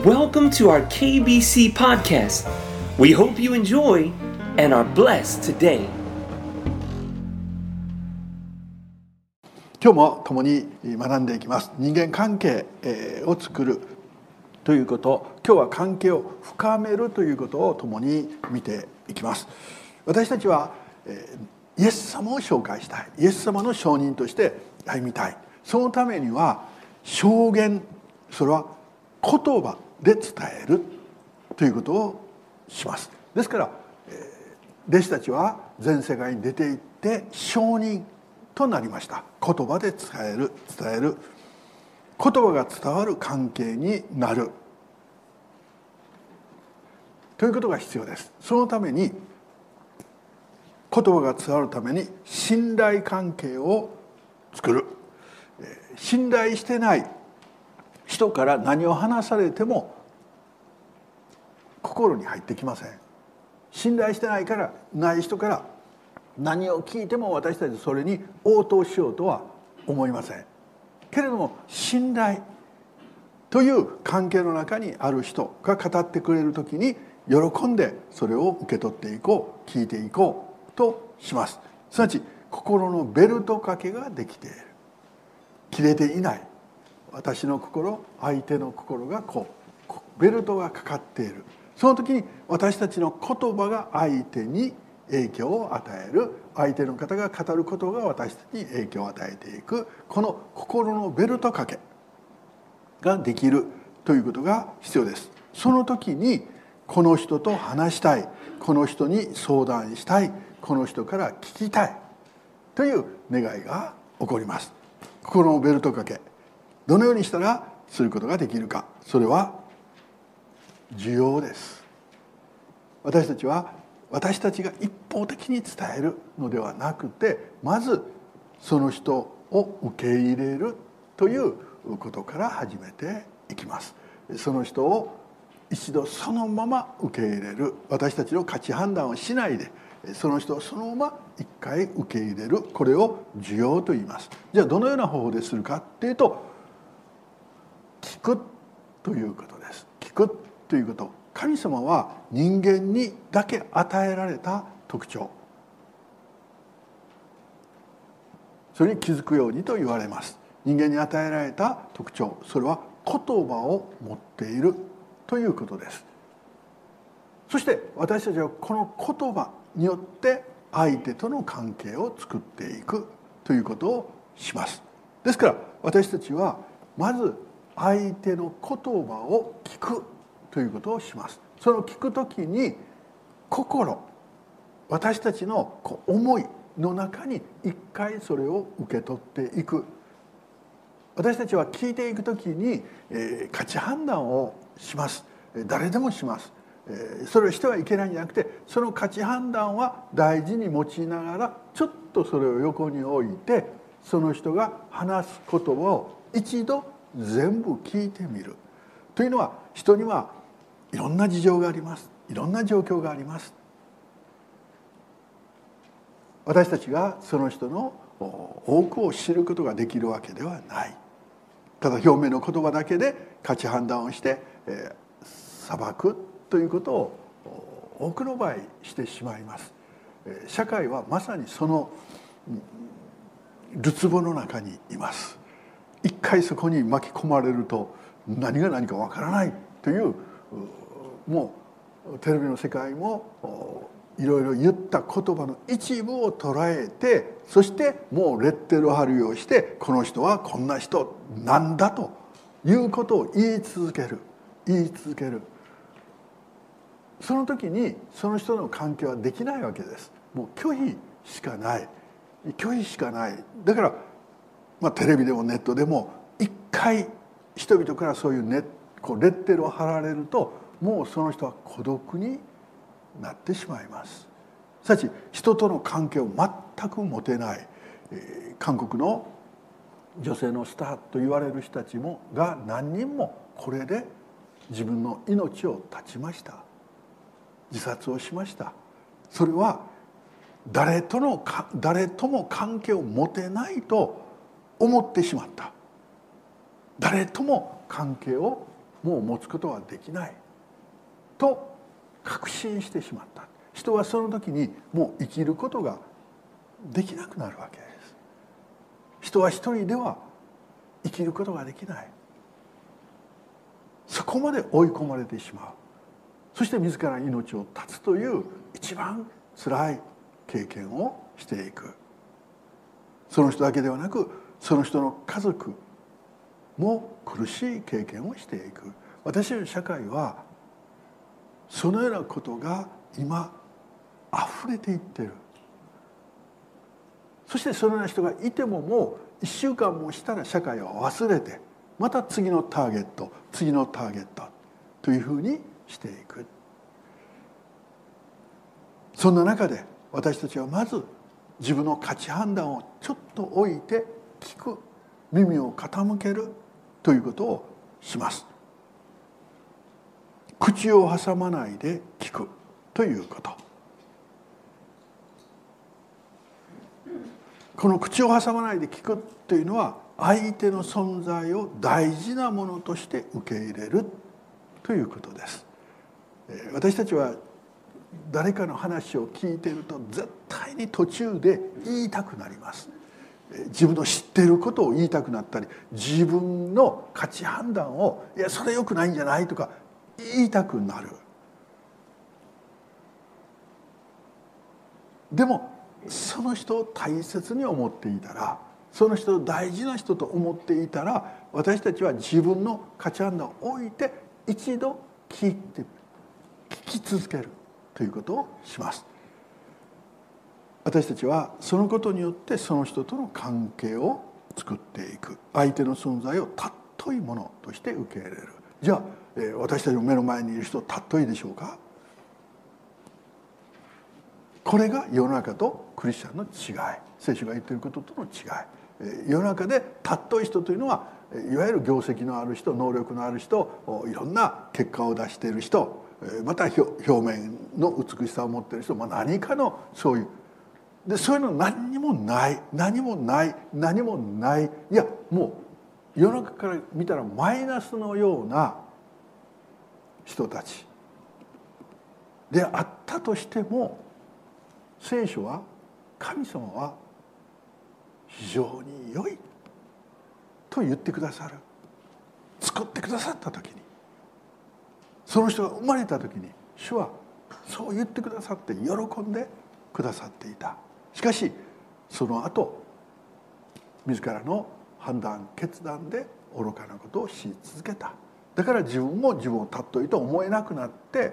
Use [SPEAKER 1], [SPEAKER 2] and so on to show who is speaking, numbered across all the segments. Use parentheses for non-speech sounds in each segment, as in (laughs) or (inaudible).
[SPEAKER 1] Welcome to our KBC podcast. We hope you enjoy and are blessed today.
[SPEAKER 2] 今日も共に学んでいきます人間関係を作るということ今日は関係を深めるということを共に見ていきます私たちはイエス様を紹介したいイエス様の証人として歩みたいそのためには証言それは言葉で伝えるということをします。ですから弟子たちは全世界に出て行って証人となりました。言葉で伝える伝える。言葉が伝わる関係になる。ということが必要です。そのために言葉が伝わるために信頼関係を作る。信頼してない人から何を話されても心に入ってきません。信頼してないからない人から何を聞いても私たちそれに応答しようとは思いません。けれども信頼という関係の中にある人が語ってくれる時に喜んでそれを受け取っていこう聞いていこうとします。すなわち心のベルト掛けができている。切れていない。私の心相手の心がこうベルトがかかっている。その時に私たちの言葉が相手に影響を与える。相手の方が語ることが私たちに影響を与えていく。この心のベルト掛けができる。ということが必要です。その時にこの人と話したい。この人に相談したい。この人から聞きたい。という願いが起こります。心のベルト掛け。どのようにしたらすることができるか。それは需要です。私たちは私たちが一方的に伝えるのではなくてまずその人を受け入れるということから始めていきます。その人を一度そのまま受け入れる。私たちの価値判断をしないでその人をそのまま一回受け入れる。これを需要と言います。じゃあどのような方法でするかっていうと聞くということです。聞くということ。神様は人間にだけ与えられた特徴。それに気づくようにと言われます。人間に与えられた特徴。それは言葉を持っているということです。そして私たちはこの言葉によって相手との関係を作っていくということをします。ですから私たちはまず相手の言葉を聞くということをします。その聞く時に心私たちの思いの中に一回それを受け取っていく。私たちは聞いていく時に、え価値判断をします。誰でもします。それをしてはいけないんじゃなくてその価値判断は大事に持ちながらちょっとそれを横に置いてその人が話す言葉を一度全部聞いてみる。というのは人にはいろんな事情があります。いろんな状況があります。私たちがその人の多くを知ることができるわけではない。ただ表面の言葉だけで価値判断をして、えー、裁くということを多くの場合してしまいます。社会はまさにそのるつぼの中にいます。一回そこに巻き込まれると何が何かわからないというもうテレビの世界もいろいろ言った言葉の一部を捉えてそしてもうレッテル貼りをしてこの人はこんな人なんだということを言い続ける。言い続ける。その時にその人の関係はできないわけです。もう拒否しかない。拒否しかない。だからまあ、テレビでもネットでも一回人々からそういうネこうレッテルを貼られるともうその人は孤独になってしまいます。すなわち人との関係を全く持てない、えー、韓国の女性のスターと言われる人たちもが何人もこれで自分の命を絶ちました。自殺をしました。それは誰との誰とも関係を持てないと思ってしまった。誰とも関係をもう持つことはできない。と確信してしまった。人はその時にもう生きることができなくなるわけです。人は一人では生きることができない。そこまで追い込まれてしまう。そして自ら命を絶つという一番辛い経験をしていく。その人だけではなくその人の家族も苦しい経験をしていく。私たちの社会はそのようなことが今溢れていってる。そしてそのような人がいてももう1週間もしたら社会は忘れてまた次のターゲット次のターゲットというふうにしていく。そんな中で私たちはまず自分の価値判断をちょっと置いて聞く耳を傾けるということをします。口を挟まないで聞くということ。この口を挟まないで聞くというのは相手の存在を大事なものとして受け入れるということです。私たちは誰かの話を聞いていると絶対に途中で言いたくなります。自分の知っていることを言いたくなったり自分の価値判断を「いやそれよくないんじゃない?」とか言いたくなるでもその人を大切に思っていたらその人を大事な人と思っていたら私たちは自分の価値判断を置いて一度聞いて聞き続けるということをします私たちはそのことによってその人との関係を作っていく。相手の存在を尊いものとして受け入れる。じゃあ私たちの目の前にいる人尊いでしょうか？これが世の中とクリスチャンの違い。聖書が言ってることとの違い。世の中で尊い人というのはいわゆる業績のある人能力のある人いろんな結果を出している人また表面の美しさを持っている人、まあ、何かのそういうでそういうの何にもない何もない何もない。いやもう世の中から見たらマイナスのような人たち。であったとしても聖書は神様は非常に良いと言ってくださる。作ってくださった時に。その人が生まれた時に主はそう言ってくださって喜んでくださっていた。しかしその後自らの判断決断で愚かなことをし続けた。だから自分も自分を尊いと思えなくなって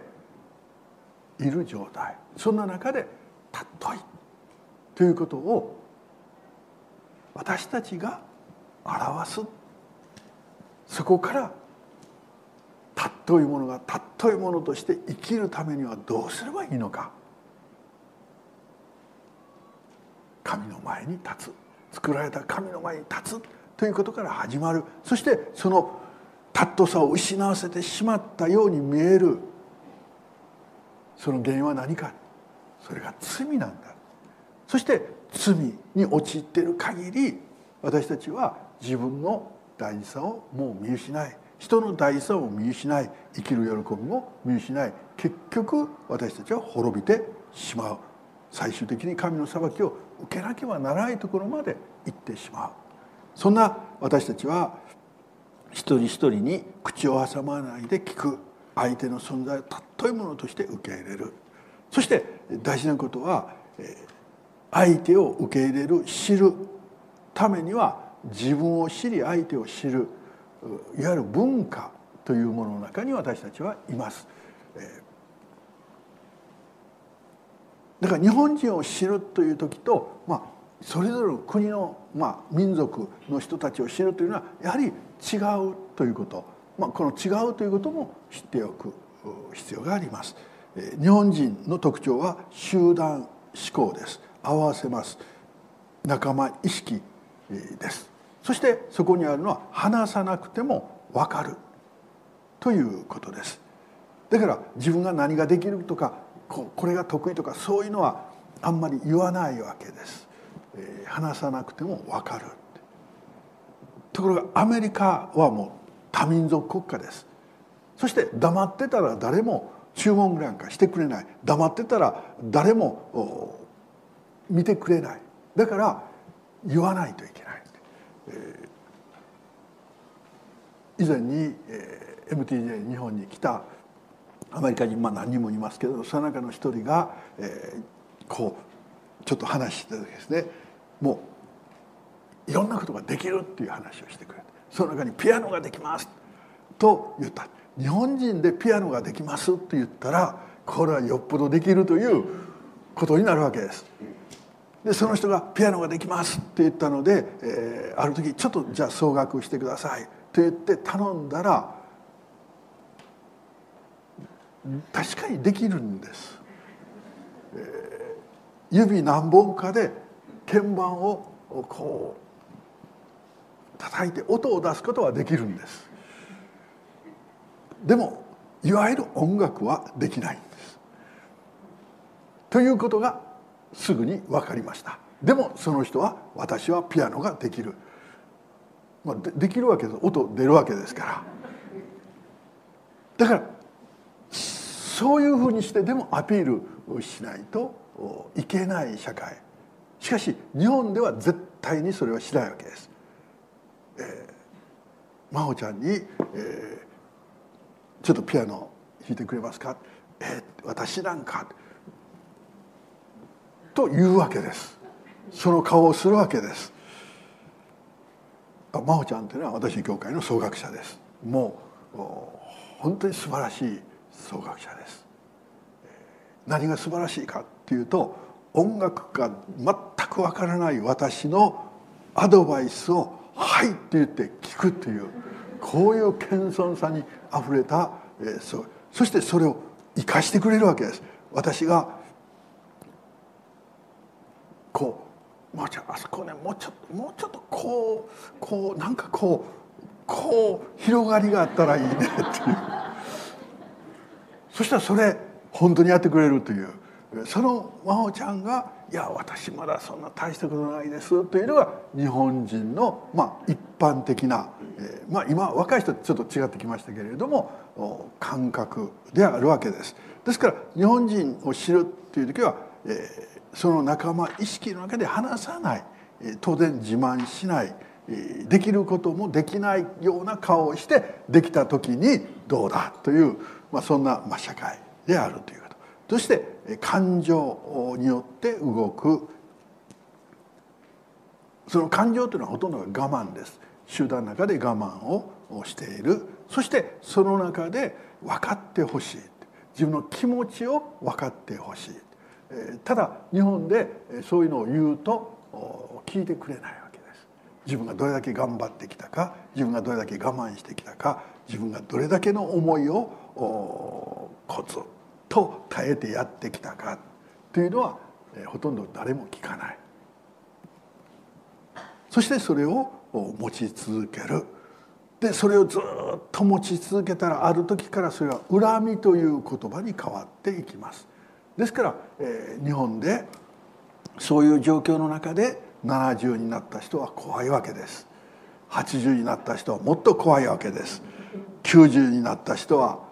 [SPEAKER 2] いる状態。そんな中で尊い。ということを私たちが表す。そこから尊いものが尊いものとして生きるためにはどうすればいいのか。神の前に立つ。作られた神の前に立つ。ということから始まる。そしてその尊さを失わせてしまったように見える。その原因は何か。それが罪なんだ。そして罪に陥っている限り私たちは自分の大事さをもう見失い人の大事さを見失い生きる喜びも見失い結局私たちは滅びてしまう。最終的に神の裁きを受けなければならないところまで行ってしまう。そんな私たちは一人一人に口を挟まないで聞く。相手の存在を尊いものとして受け入れる。そして大事なことは相手を受け入れる知るためには自分を知り相手を知るいわゆる文化というものの中に私たちはいます。だから日本人を知るという時と、まあ、それぞれの国の、まあ、民族の人たちを知るというのはやはり違うということ、まあ、この違うということも知っておく必要があります。日本人の特徴は集団思考です。合わせます。仲間意識です。そしてそこにあるのは話さなくても分かるということです。だから自分が何ができるとかこれが得意とかそういうのはあんまり言わないわけです、えー、話さなくても分かるところがアメリカはもう多民族国家です。そして黙ってたら誰も注文なんかしてくれない。黙ってたら誰も見てくれない。だから言わないといけない、えー、以前に、えー、MTJ 日本に来たアメリカ人、まあ、何人もいますけどその中の一人が、えー、こうちょっと話してですねもういろんなことができるっていう話をしてくれてその中に「ピアノができます」と言った日本人でピアノができますって言ったらこれはよっぽどできるということになるわけです。でその人が「ピアノができます」って言ったので、えー、ある時「ちょっとじゃあ総額してください」と言って頼んだら確かにできるんです。えー、指何本かで鍵盤をこう叩いて音を出すことはできるんです。でもいわゆる音楽はできないんです。ということがすぐに分かりましたでもその人は私はピアノができる、まあ、でできるわけです音出るわけですからだからそういうふうにしてでもアピールしないといけない社会。しかし日本では絶対にそれはしないわけです。えー、真帆ちゃんに、えー「ちょっとピアノ弾いてくれますか?」えー「私なんか」というわけです。その顔をするわけです。真帆ちゃんというのは私の教会の総学者です。もう本当に素晴らしい総学者です何が素晴らしいかっていうと音楽が全くわからない私のアドバイスを「はい」って言って聞くというこういう謙遜さにあふれた、えー、そそしてそれを生かしてくれるわけです。私がこうもうちょあそこねもうちょっともうちょっとこうこうなんかこうこう広がりがあったらいいねっていうそしたらそれ本当にやってくれるというその真帆ちゃんが「いや私まだそんな大したことないです」というのが日本人の、まあ、一般的な、えー、まあ、今若い人とちょっと違ってきましたけれども感覚であるわけです。ですから日本人を知るっていう時は、えーその仲間意識の中で話さないえ当然自慢しないできることもできないような顔をしてできた時にどうだという、まあ、そんな、まあ、社会であるということ。そして感情によって動く。その感情というのはほとんどが我慢です。集団の中で我慢をしている。そしてその中で分かってほしい。自分の気持ちを分かってほしい。ただ日本でそういうのを言うと聞いてくれないわけです。自分がどれだけ頑張ってきたか。自分がどれだけ我慢してきたか。自分がどれだけの思いをコツ。と耐えてやってきたかというのはほとんど誰も聞かない。そしてそれを持ち続ける。でそれをずっと持ち続けたらある時からそれは恨みという言葉に変わっていきます。ですから、えー、日本でそういう状況の中で70になった人は怖いわけです。80になった人はもっと怖いわけです。90になった人は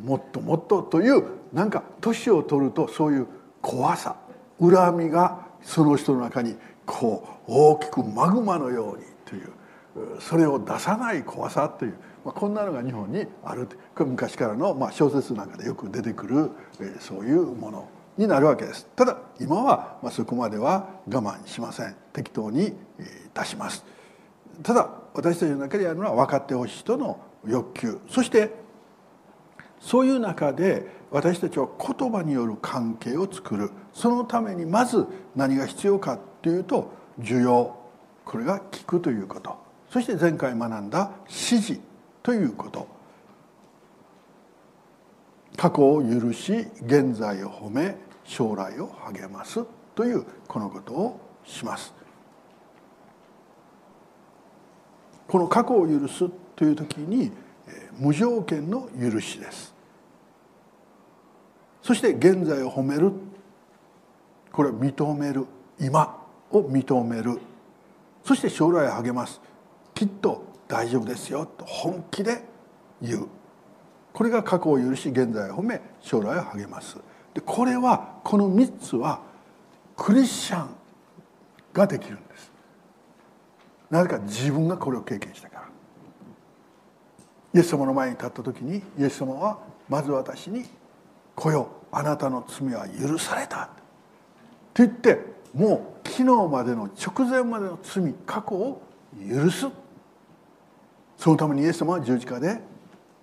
[SPEAKER 2] もっともっとというなんか年を取るとそういう怖さ恨みがその人の中にこう大きくマグマのようにというそれを出さない怖さというまあ、こんなのが日本にあるこれ昔からの、まあ、小説なんかでよく出てくる、えー、そういうものになるわけです。ただ今は、まあ、そこまでは我慢しません。適当に、えー、出します。ただ私たちの中にあるのは分かってほしい人の欲求。そしてそういう中で私たちは言葉による関係を作る。そのためにまず何が必要かっていうと需要。これが聞くということ。そして前回学んだ指示ということ。過去を許し現在を褒め将来を励ますというこのことをします。この過去を許すという時に無条件の許しです。そして現在を褒める。これを認める。今を認める。そして将来を励ます。きっと大丈夫ですよ。と本気で言う。これが過去を許し現在を褒め将来を励ます。でこれはこの3つはクリスチャンができるんです。なぜか自分がこれを経験したから。イエス様の前に立った時にイエス様はまず私に「来よあなたの罪は許された」って言ってもう昨日までの直前までの罪過去を許す。そのためにイエス様は十字架で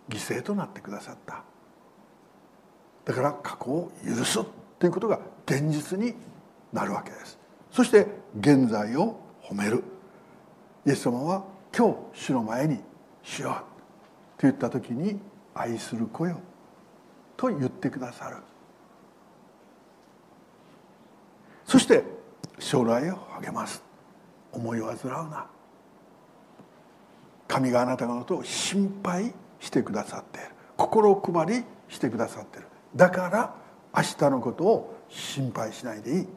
[SPEAKER 2] 犠牲となってくださった。だから過去を許すということが現実になるわけです。そして現在を褒める。イエス様は今日主の前に「主よう」と言った時に「愛する子よ」と言ってくださる。そして将来を励ます。思いを煩うな。神があなたのことを心配してくださっている。心配りしてくださっている。だから明日のことを心配しないでいい。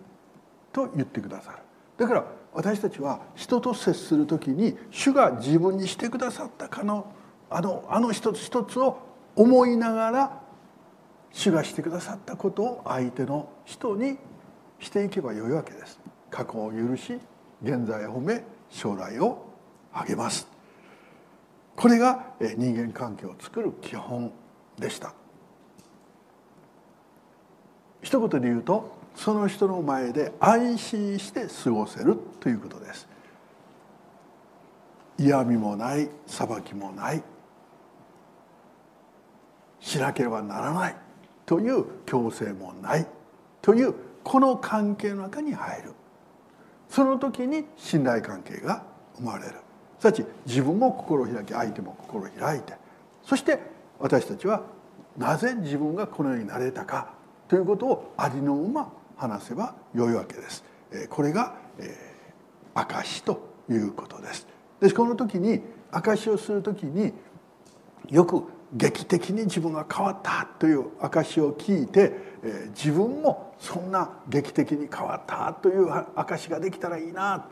[SPEAKER 2] と言ってくださる。だから私たちは人と接する時に主が自分にしてくださったかのあのあの一つ一つを思いながら主がしてくださったことを相手の人にしていけばよいわけです。過去を許し現在を褒め将来を励ます。これが人間関係を作る基本でした。一言で言うとその人の前で安心して過ごせるということです。嫌味もない裁きもない。しなければならない。という強制もない。というこの関係の中に入る。その時に信頼関係が生まれる。すなわち自分も心を開き相手も心を開いて。そして私たちはなぜ自分がこのようになれたか。ということをありのまま話せばよいわけです。これが証ということです。でこの時に証をする時によく劇的に自分が変わったという証を聞いて自分もそんな劇的に変わったという証ができたらいいな。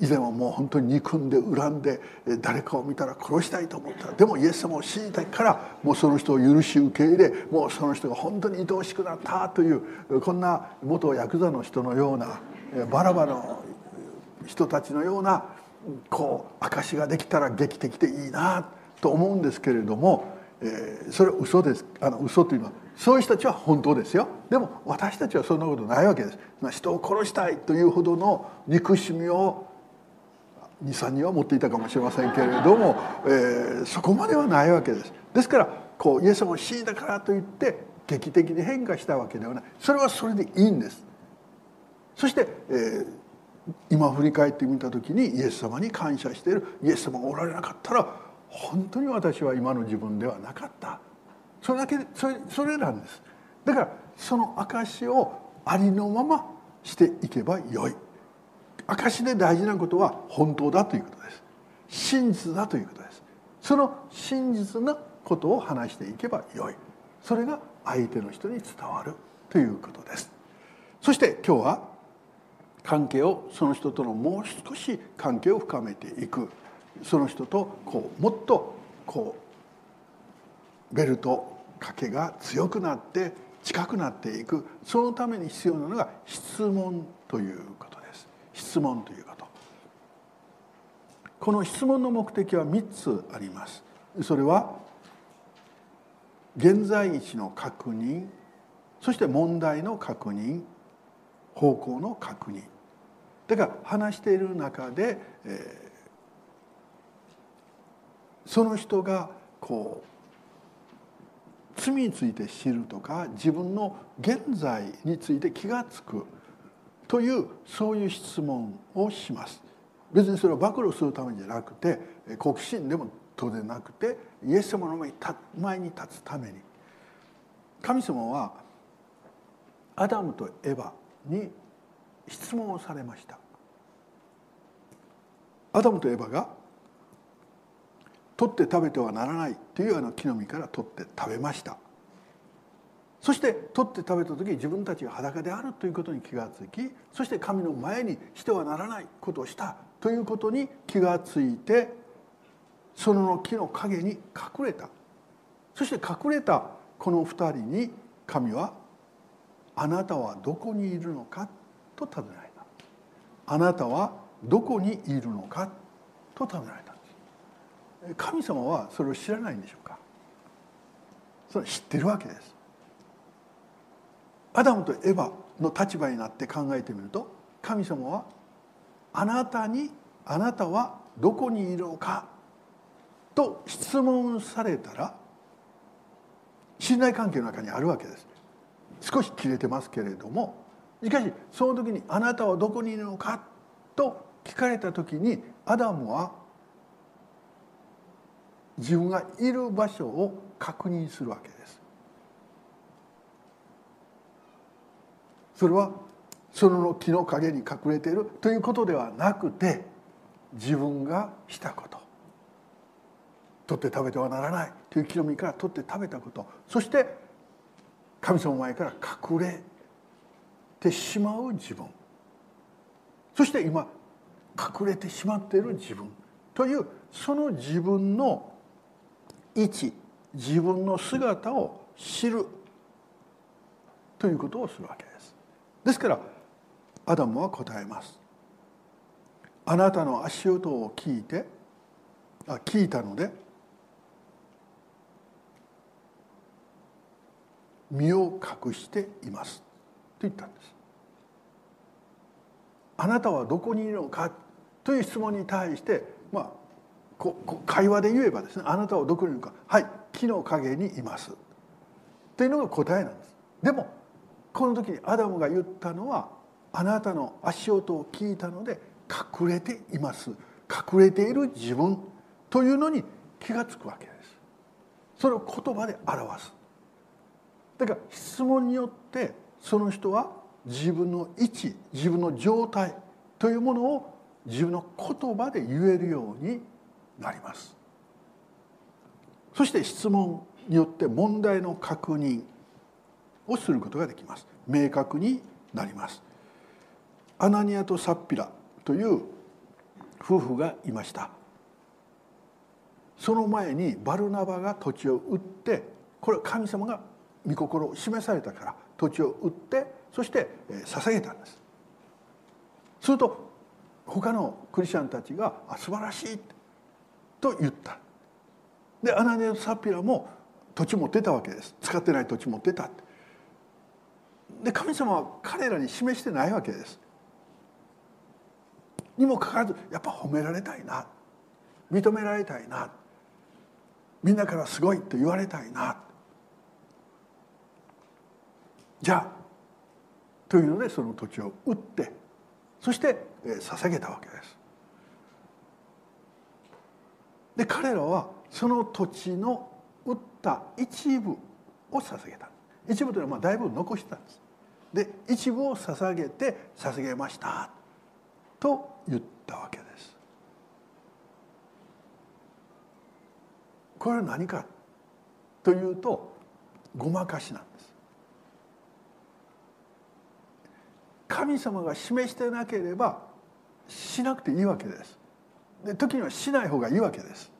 [SPEAKER 2] 以前はもう本当に憎んで恨んで誰かを見たら殺したいと思った。でもイエス様を信じたからもうその人を許し受け入れもうその人が本当に愛おしくなったというこんな元ヤクザの人のようなバラバラの人たちのようなこう証ができたら劇的でいいなと思うんですけれども、えー、それは嘘です。あの嘘というのはそういう人たちは本当ですよ。でも私たちはそんなことないわけです。人を殺したいというほどの憎しみを23人は持っていたかもしれませんけれども、えー、そこまではないわけです。ですからこうイエス様を信じたからといって劇的に変化したわけではない。それはそれでいいんです。そして、えー、今振り返ってみた時にイエス様に感謝している。イエス様がおられなかったら本当に私は今の自分ではなかった。それだけそれそれなんです。だからその証をありのまましていけばよい。証で大事なことは本当だということです。真実だということです。その真実なことを話していけばよい。それが相手の人に伝わるということです。そして今日は関係をその人とのもう少し関係を深めていく。その人とこうもっとこうベルト掛けが強くなって近くなっていくそのために必要なのが質問ということです。質問ということ。この質問の目的は3つあります。それは現在位置の確認そして問題の確認方向の確認。だから話している中で、えー、その人がこう罪について知るとか自分の現在について気が付くというそういう質問をします。別にそれを暴露するためじゃなくて好奇心でも当然なくてイエス様の前に立つために。神様はアダムとエバに質問をされました。アダムとエバが取って食べてはならないというあの木の実から取って食べましたそして取って食べた時自分たちが裸であるということに気がつきそして神の前にしてはならないことをしたということに気がついてその木の陰に隠れたそして隠れたこの二人に神は「あなたはどこにいるのか?」と尋ねられた「あなたはどこにいるのか?」と尋ねられた神様はそれを知らないんでしょうか？それ知ってるわけです。アダムとエバの立場になって考えてみると神様はあなたにあなたはどこにいるのか？と質問されたら信頼関係の中にあるわけです。少し切れてますけれどもしかしその時に「あなたはどこにいるのか?」と聞かれた時にアダムは自分がいる場所を確認するわけです。それはその木の陰に隠れているということではなくて自分がしたこと。取って食べてはならないという木の実から取って食べたこと。そして神様前から隠れてしまう自分。そして今隠れてしまっている自分というその自分の位置自分の姿を知るということをするわけです。ですからアダムは答えます。あなたの足音を聞いてあ聞いたので身を隠しています。と言ったんです。あなたはどこにいるのかという質問に対してここ会話で言えばですねあなたはどこにいるか。はい木の陰にいます。というのが答えなんです。でもこの時にアダムが言ったのはあなたの足音を聞いたので隠れています。隠れている自分。というのに気が付くわけです。それを言葉で表す。だから質問によってその人は自分の位置自分の状態というものを自分の言葉で言えるようになります。そして質問によって問題の確認をすることができます。明確になります。アナニアとサッピラという夫婦がいました。その前にバルナバが土地を売ってこれは神様が御心を示されたから土地を売ってそして捧げたんです。すると他のクリスチャンたちが「あ素晴らしい」ってと言った。でアナニアとサピラも土地持ってたわけです。使ってない土地持ってたで神様は彼らに示してないわけです。にもかかわらずやっぱ褒められたいな。認められたいな。みんなからすごいと言われたいな。じゃあというのでその土地を売ってそして捧げたわけです。で彼らはその土地の売った一部を捧げた。一部というのはまあだいぶ残してたんです。で一部を捧げて捧げました。と言ったわけです。これは何かというとごまかしなんです。神様が示してなければしなくていいわけです。で時にはしない方がいいわけです。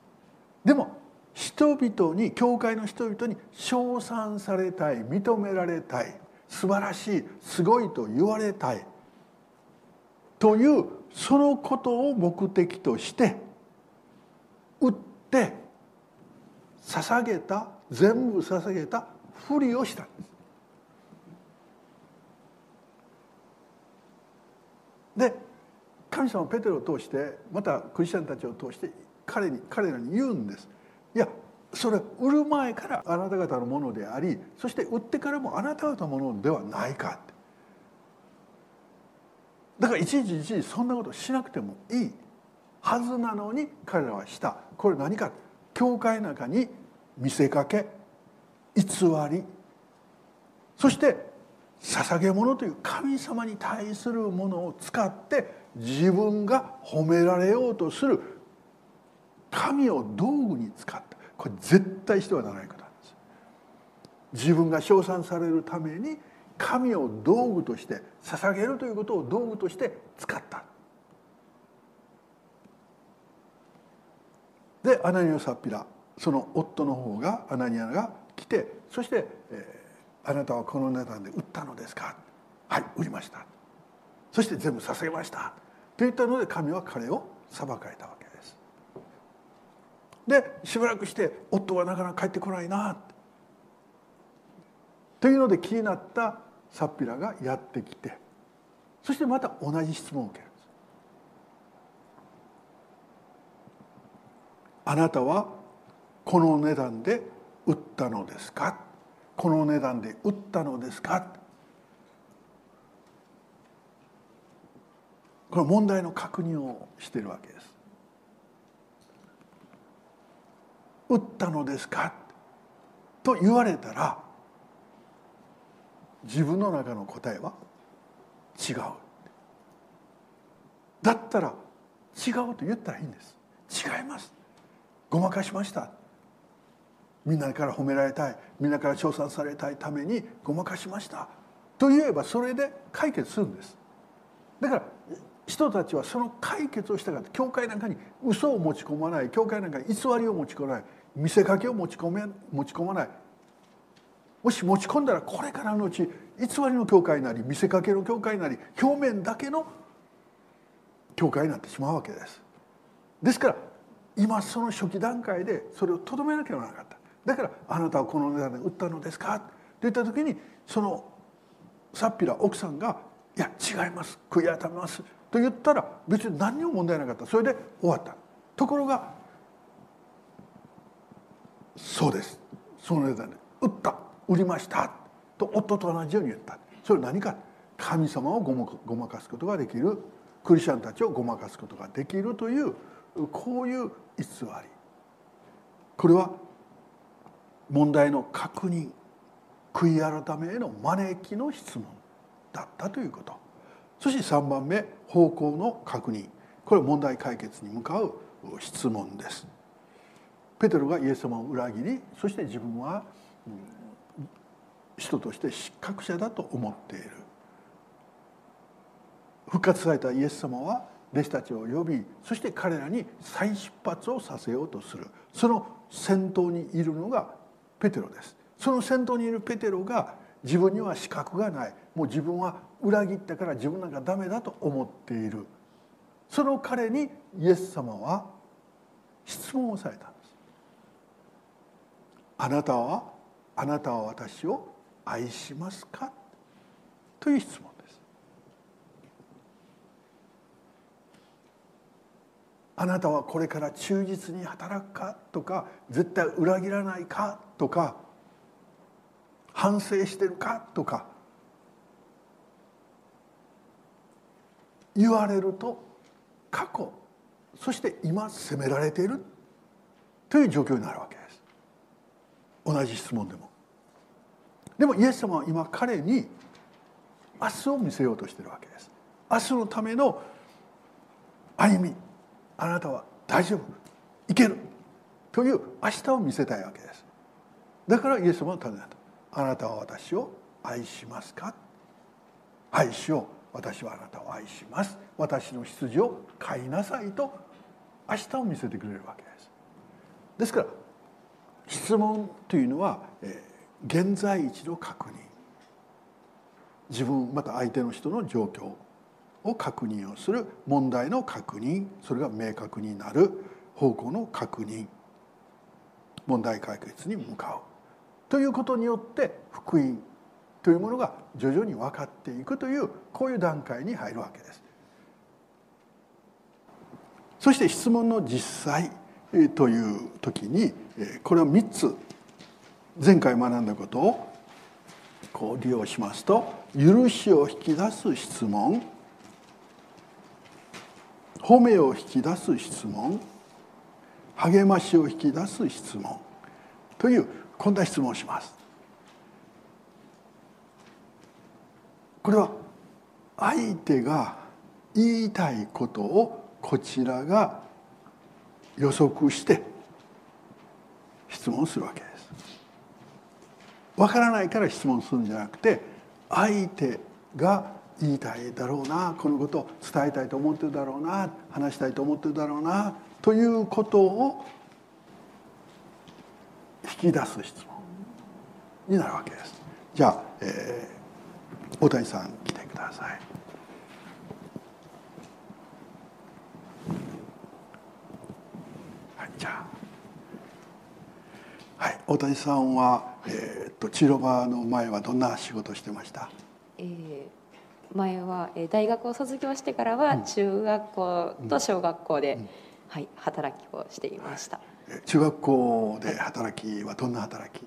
[SPEAKER 2] でも人々に教会の人々に称賛されたい認められたい素晴らしいすごいと言われたいというそのことを目的として売って捧げた全部捧げたふりをしたんです。で神様ペテロを通してまたクリスチャンたちを通して彼に彼らに言うんです。いやそれ売る前からあなた方のものでありそして売ってからもあなた方のものではないかって。だからいちいちいちいちそんなことしなくてもいいはずなのに彼らはした。これ何か？教会の中に見せかけ偽り。そして捧げ物という神様に対するものを使って自分が褒められようとする神を道具に使った。これ絶対してはならないことなんです。自分が称賛されるために神を道具として捧げるということを道具として使った。でアナニオサッピラその夫の方がアナニアが来てそして、えー「あなたはこの値段で売ったのですか?」「はい売りました」そして全部捧げました。と言ったので神は彼を裁かれたわけです。でしばらくして夫はなかなか帰ってこないなというので気になったサッピラがやってきてそしてまた同じ質問を受けるんです。あなたはこの値段で売ったのですか？この値段で売ったのですか？この問題の確認をしているわけです。打ったのですか？と言われたら自分の中の答えは違う。だったら違うと言ったらいいんです。違います。ごまかしました。みんなから褒められたい。みんなから称賛されたいためにごまかしました。と言えばそれで解決するんです。だから人たちはその解決をしたかった。教会なんかに嘘を持ち込まない。教会なんかに偽りを持ち込まない。見せかけを持ち込め持ち込まない。もし持ち込んだらこれからのうち偽りの教会なり見せかけの教会なり表面だけの教会になってしまうわけです。ですから今その初期段階でそれをとどめなければなかった。だから「あなたはこの値段で売ったのですか?」と言った時にそのサッピラ奥さんが「いや違います。悔い改めます」と言ったら別に何にも問題なかった。それで終わった。ところがそうです。その値段で売った。売りました。と夫と同じように言った。それは何か。神様をごまかすことができる。クリスチャンたちをごまかすことができるというこういう偽り。これは問題の確認。悔い改めへの招きの質問だったということ。そして3番目方向の確認。これは問題解決に向かう質問です。ペテロがイエス様を裏切りそして自分は人として失格者だと思っている。復活されたイエス様は弟子たちを呼びそして彼らに再出発をさせようとする。その先頭にいるのがペテロです。その先頭にいるペテロが自分には資格がない。もう自分は裏切ったから自分なんかダメだと思っている。その彼にイエス様は質問をされたんです。あなたはあなたは私を愛しますか？という質問です。あなたはこれから忠実に働くか？とか絶対裏切らないか？とか反省してるか？とか言われると過去そして今責められているという状況になるわけです。同じ質問でも。でもイエス様は今彼に明日を見せようとしているわけです。明日のための歩みあなたは大丈夫いけるという明日を見せたいわけです。だからイエス様は尋ねた。あなたは私を愛しますか？愛しよう。私はあなたを愛します。私の羊を飼いなさいと明日を見せてくれるわけです。ですから質問というのは、えー、現在一の確認。自分また相手の人の状況を確認をする。問題の確認。それが明確になる。方向の確認。問題解決に向かう。ということによって福音というものが徐々に分かっていくというこういう段階に入るわけです。そして質問の実際という時にこれを3つ前回学んだことをこう利用しますと許しを引き出す質問褒めを引き出す質問励ましを引き出す質問というこんな質問をします。これは相手が言いたいことをこちらが予測して質問するわけです。わからないから質問するんじゃなくて相手が言いたいだろうなこのことを伝えたいと思ってるだろうな話したいと思ってるだろうなということを引き出す質問になるわけですじゃあ、えー、大谷さん来てください。はいじゃあ。はい大谷さんは、えー、っと千ロ場の前はどんな仕事をしてました？
[SPEAKER 3] えー前はえー大学を卒業してからは中学校と小学校で、はい、働きをしていました、
[SPEAKER 2] え中学校で働きはどんな働き？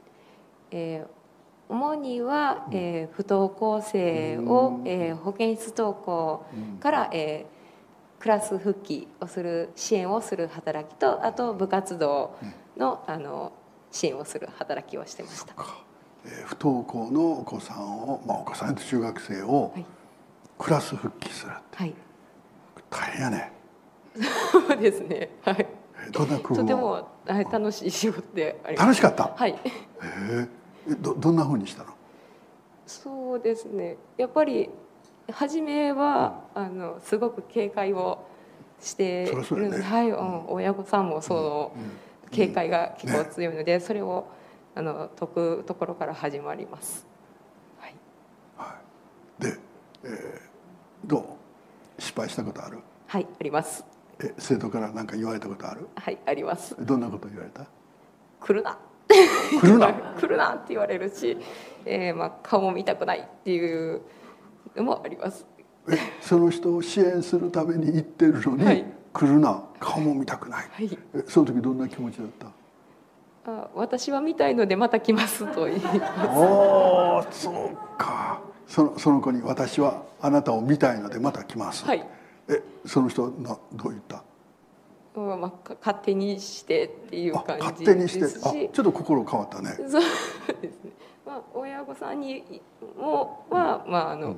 [SPEAKER 3] えー主には、えー不登校生を、
[SPEAKER 2] うん。
[SPEAKER 3] えー保健室登校から、えークラス復帰をする支援をする働きとあと部活動の,、あの支援をする働きをしてました。
[SPEAKER 2] か、えー不登校のお子さんを、まあ、お子さんと中学生を
[SPEAKER 3] はい。
[SPEAKER 2] クラス復帰する
[SPEAKER 3] はい、
[SPEAKER 2] 大変やね。
[SPEAKER 3] そうですね。はい。
[SPEAKER 2] えーどんな工夫を？
[SPEAKER 3] とても、はい、楽しい仕事であります。
[SPEAKER 2] 楽しかった？
[SPEAKER 3] はい。
[SPEAKER 2] へええどどんなふうにしたの？
[SPEAKER 3] そうですね。やっぱり初めは、あのすごく警戒をしてるんです。はい、うん、親御さんもその、警戒が結構強いので、それをあの解くところから始まります。はい。
[SPEAKER 2] で、えーどう？失敗したことある？
[SPEAKER 3] はい、あります。
[SPEAKER 2] え生徒から何か言われたことある？
[SPEAKER 3] はい、あります。
[SPEAKER 2] どんなこと言われた？
[SPEAKER 3] 来るな。(laughs)
[SPEAKER 2] 来るな (laughs)
[SPEAKER 3] 来るなって言われるし、えー、まあ顔も見たくないっていうのもあります。
[SPEAKER 2] えその人を支援するために行ってるのに、
[SPEAKER 3] はい
[SPEAKER 2] 来るな顔も見たくない
[SPEAKER 3] はい。
[SPEAKER 2] えその時どんな気持ちだった？
[SPEAKER 3] あ私は見たいのでまた来ますと言います。
[SPEAKER 2] おおそうかそのその子に「私はあなたを見たいのでまた来ます」
[SPEAKER 3] はい。
[SPEAKER 2] えその人などう言った？
[SPEAKER 3] うんまあか勝手にしてっていう
[SPEAKER 2] あ
[SPEAKER 3] 感
[SPEAKER 2] 勝
[SPEAKER 3] じ
[SPEAKER 2] 手にし。て
[SPEAKER 3] ですし。
[SPEAKER 2] あちょっと心変わったね。
[SPEAKER 3] そうですね。まあ親御さんにもはまああの、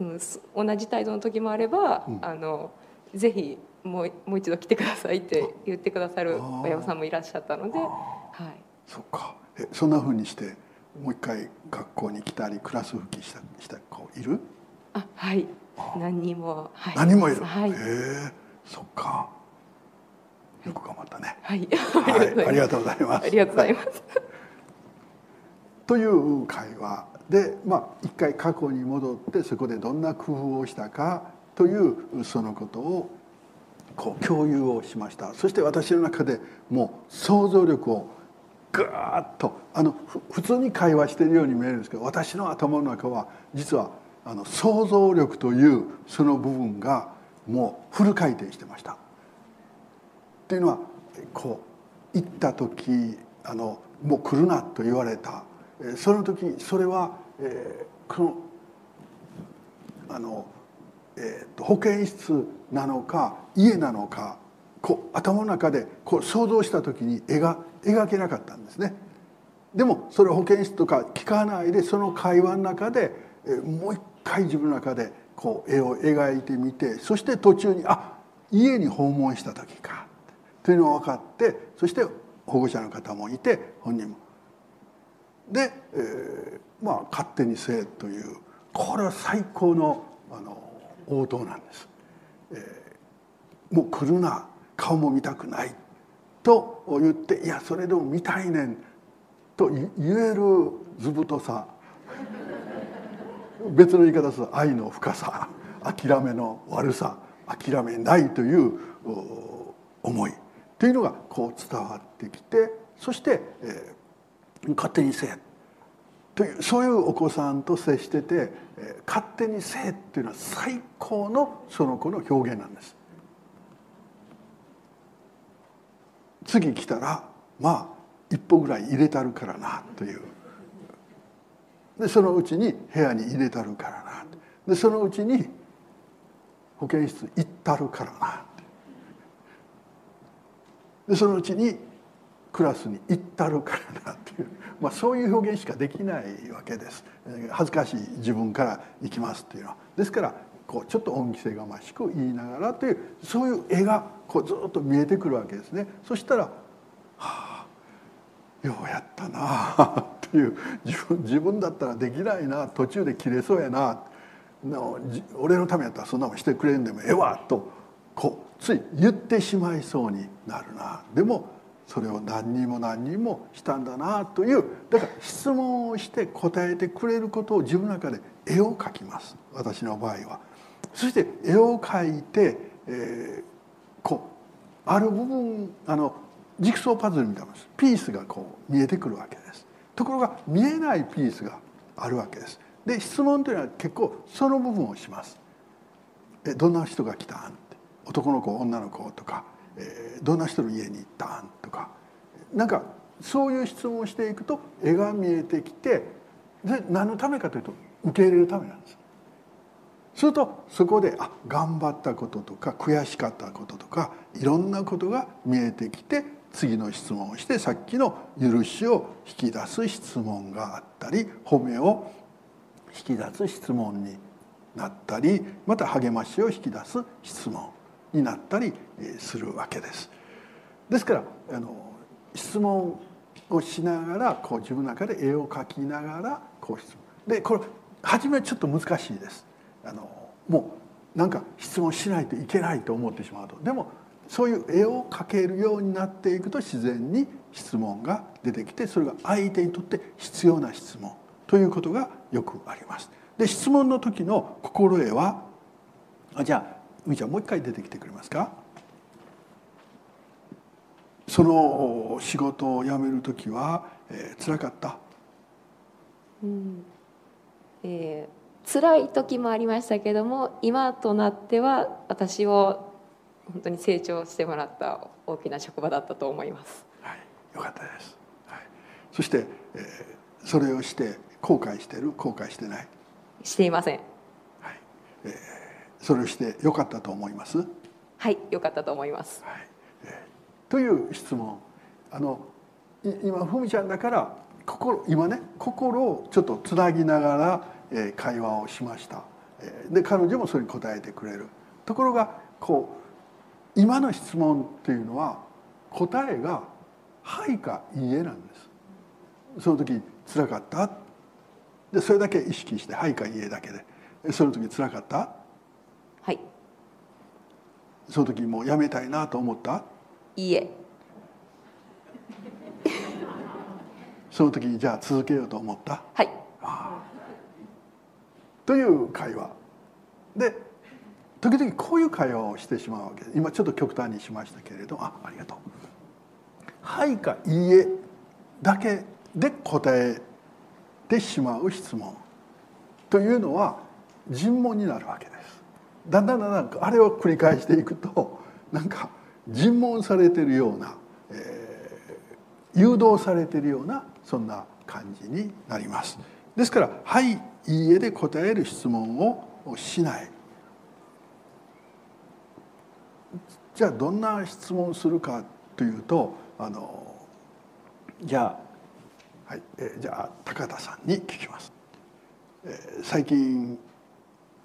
[SPEAKER 3] うん、す同じ態度の時もあれば、
[SPEAKER 2] うん。
[SPEAKER 3] あのぜひもうもう一度来てくださいって言ってくださる親御さんもいらっしゃったので、はい。
[SPEAKER 2] そっか。えそんなふうにしてもう一回学校に来たりクラス復帰したした子いる？
[SPEAKER 3] あはい。何人も、はい、
[SPEAKER 2] 何もいる、
[SPEAKER 3] はい。
[SPEAKER 2] へえそっかよく頑張ったね。
[SPEAKER 3] はい。
[SPEAKER 2] はい。(laughs) ありがとうございます。
[SPEAKER 3] ありがとうございます。(laughs)
[SPEAKER 2] という会話でまあ一回過去に戻ってそこでどんな工夫をしたかというそのことをこう共有をしました。そして私の中でもう想像力をガーッとあのふ普通に会話しているように見えるんですけど私の頭の中は実はあの想像力というその部分がもうフル回転してました。っていうのはこう行った時あのもう来るなと言われたその時それは、えーこのあの、えーと保健室なのか家なのかこう頭の中でこう想像した時に絵が描けなかったんですね。でもそれ保健室とか聞かないでその会話の中でえーもう一回自分の中でこう絵を描いてみてそして途中にあ家に訪問した時かというのが分かってそして保護者の方もいて本人も。で、えーまあ勝手にせえというこれは最高のあの応答なんです。えーもう来るな顔も見たくないと言って「いやそれでも見たいねん」と言える図太さ別の言い方すると愛の深さ諦めの悪さ諦めないという思いというのがこう伝わってきてそして、えー勝手にせえというそういうお子さんと接してて、えー勝手にせえっていうのは最高のその子の表現なんです。次来たらまあ一歩ぐらい入れたるからなという。でそのうちに部屋に入れたるからなでそのうちに保健室行ったるからなでそのうちにクラスに行ったるからなっていう、まあ、そういう表現しかできないわけです。恥ずかしい自分から行きますっていうのは。ですからこうちょっと恩着せがましく言いながらというそういう絵がこうずっと見えてくるわけですね。そしたら「はあようやったなあ」っていう自分自分だったらできないな途中で切れそうやな俺のためやったらそんなもんしてくれんでもええわとこうつい言ってしまいそうになるなでもそれを何人も何人もしたんだなというだから質問をして答えてくれることを自分の中で絵を描きます私の場合は。そして絵を描いて、えー、こうある部分あのジグソーパズルみたいなピースがこう見えてくるわけです。ところが見えないピースがあるわけです。で質問というのは結構その部分をします。えどんな人が来たん？男の子女の子とか、えどんな人の家に行ったんとかなんかそういう質問をしていくと絵が見えてきてで何のためかというと受け入れるためなんです。するとそこであ頑張ったこととか悔しかったこととかいろんなことが見えてきて次の質問をしてさっきの許しを引き出す質問があったり褒めを引き出す質問になったりまた励ましを引き出す質問になったりするわけです。ですからあの質問をしながらこう自分の中で絵を描きながらこう質問でこれ初めはちょっと難しいです。あのもうなんか質問しないといけないと思ってしまうとでもそういう絵を描けるようになっていくと自然に質問が出てきてそれが相手にとって必要な質問ということがよくあります。で質問の時の心得はじゃあみちゃんもう一回出てきてくれますか？その仕事を辞める時は、えー、辛かった、
[SPEAKER 3] うん。えー、辛い時もありましたけども今となっては私を本当に成長してもらった大きな職場だったと思います。
[SPEAKER 2] はい、よかったです。はい、そして、えー、それをして後悔してる？後悔してない？
[SPEAKER 3] していません。
[SPEAKER 2] はい、えー、それをしてよかったと思います？
[SPEAKER 3] はい、よかったと思います。
[SPEAKER 2] はい、えー、という質問。あの今ふみちゃんだから心今ね心をちょっとつなぎながら、えー、会話をしました。えー、で彼女もそれに答えてくれる。ところがこう今の質問っていうのは答えが「はい」か「いいえ」なんです。その時辛かった？でそれだけ意識して「はい」か「いいえ」だけでその時辛かった？
[SPEAKER 3] はい
[SPEAKER 2] その時もうやめたいなと思った？
[SPEAKER 3] いいえ。(laughs)
[SPEAKER 2] その時にじゃあ続けようと思った？
[SPEAKER 3] はい。
[SPEAKER 2] という会話。で時々こういう会話をしてしまうわけ。今ちょっと極端にしましたけれど。あありがとう「はい」か「いいえ」だけで答えてしまう質問というのは尋問になるわけ。です。だんだんだんだんあれを繰り返していくとなんか尋問されてるような、えー、誘導されてるようなそんな感じになります。ですから「はい」「いいえ」で答える質問をしない。じゃあどんな質問をするかというとあのじゃあはい、え、じゃあ高田さんに聞きます。えー、最近、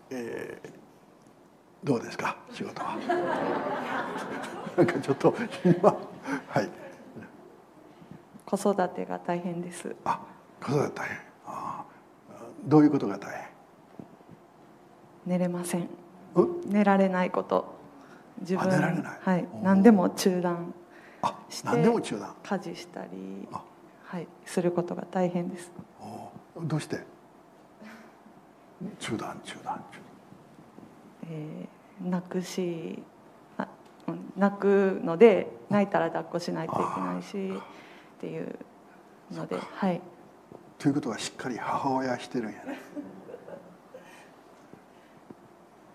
[SPEAKER 2] えー、どうですか？仕事は。(laughs) なんかちょっと今はい。
[SPEAKER 4] 子育てが大変です。
[SPEAKER 2] あ、子育て大変。あどういうことが大変？
[SPEAKER 4] 寝れません。寝られないこと。
[SPEAKER 2] 自分は
[SPEAKER 4] い、何でも中断
[SPEAKER 2] して、何でも中断？
[SPEAKER 4] 家事したり。はい、することが大変です。
[SPEAKER 2] どうして？中断中断
[SPEAKER 4] えー、泣くし泣くので泣いたら抱っこしないといけないしっていうのではい。
[SPEAKER 2] ということはしっかり母親してるんやね。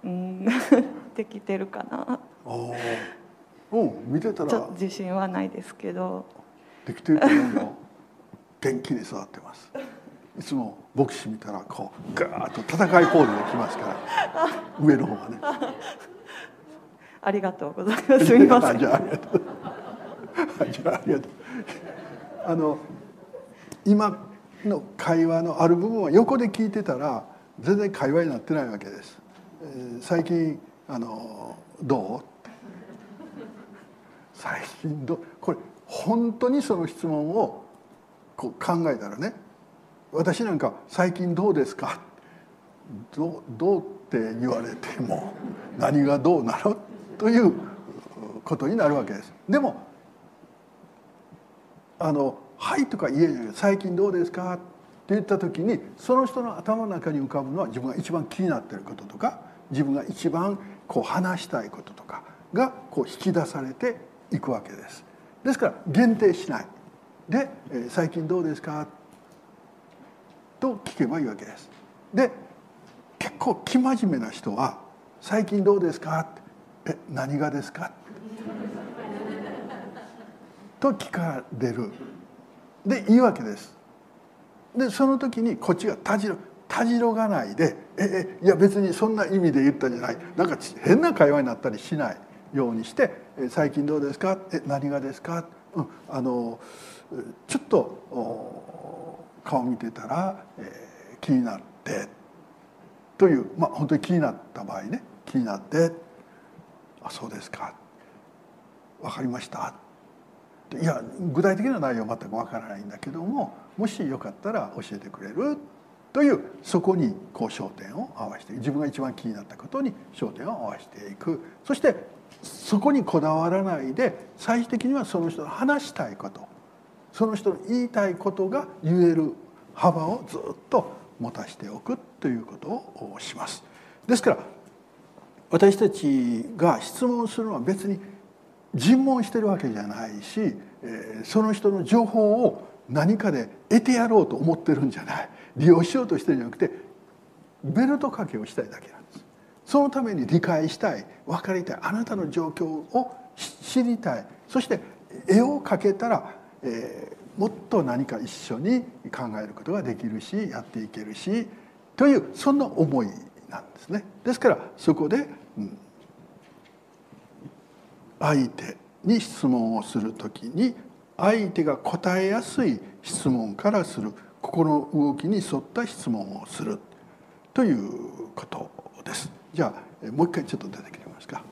[SPEAKER 2] (laughs)
[SPEAKER 4] うん。(laughs) できてるかな。
[SPEAKER 2] おお見てたら。
[SPEAKER 4] 自信はないですけど。
[SPEAKER 2] できてると思うよ。元気に育ってますいつも牧師見たらこうガーッと戦いポーズできますから。上の方がね。
[SPEAKER 4] ありがとうございます。すみません。(laughs)
[SPEAKER 2] じゃあありがとうじゃあありがとう。(laughs) あの今の会話のある部分は横で聞いてたら全然会話になってないわけです、えー、最近あのどう？最近どう？これ本当にその質問をこう考えたらね私なんか「最近どうですか?」どどうって言われても何がどうなの？ということになるわけです。でもあの「はい」とか言えない「最近どうですか?」って言った時にその人の頭の中に浮かぶのは自分が一番気になってることとか自分が一番こう話したいこととかがこう引き出されていくわけです。ですから限定しないで「最近どうですか?」と聞けばいいわけです。で結構生真面目な人は「最近どうですか?」って「え何がですか?」と聞かれるでいいわけです。でその時にこっちがたじろたじろがないで「ええいや別にそんな意味で言ったんじゃない」なんか変な会話になったりしないようにして「最近どうですか?」え「何がですか?」うん、あのちょっと顔見てたら、えー、気になってというまあ本当に気になった場合ね気になって「あそうですか。分かりました」いや具体的な内容は全く分からないんだけどももしよかったら教えてくれるというそこにこう焦点を合わせて自分が一番気になったことに焦点を合わせていく。そしてそこにこだわらないで最終的にはその人の話したいこと。その人の言いたいことが言える幅をずっと持たしておくということをします。ですから私たちが質問するのは別に尋問してるわけじゃないしその人の情報を何かで得てやろうと思ってるんじゃない。利用しようとしてるんじゃなくてベルト掛けをしたいだけなんです。そのために理解したい分かりたいあなたの状況を知りたい。そして絵を描けたら、えー、もっと何か一緒に考えることができるしやっていけるしというそんな思いなんですねですからそこで、うん、相手に質問をする時に相手が答えやすい質問からする心の動きに沿った質問をするということです。じゃあもう一回ちょっと出てきますか？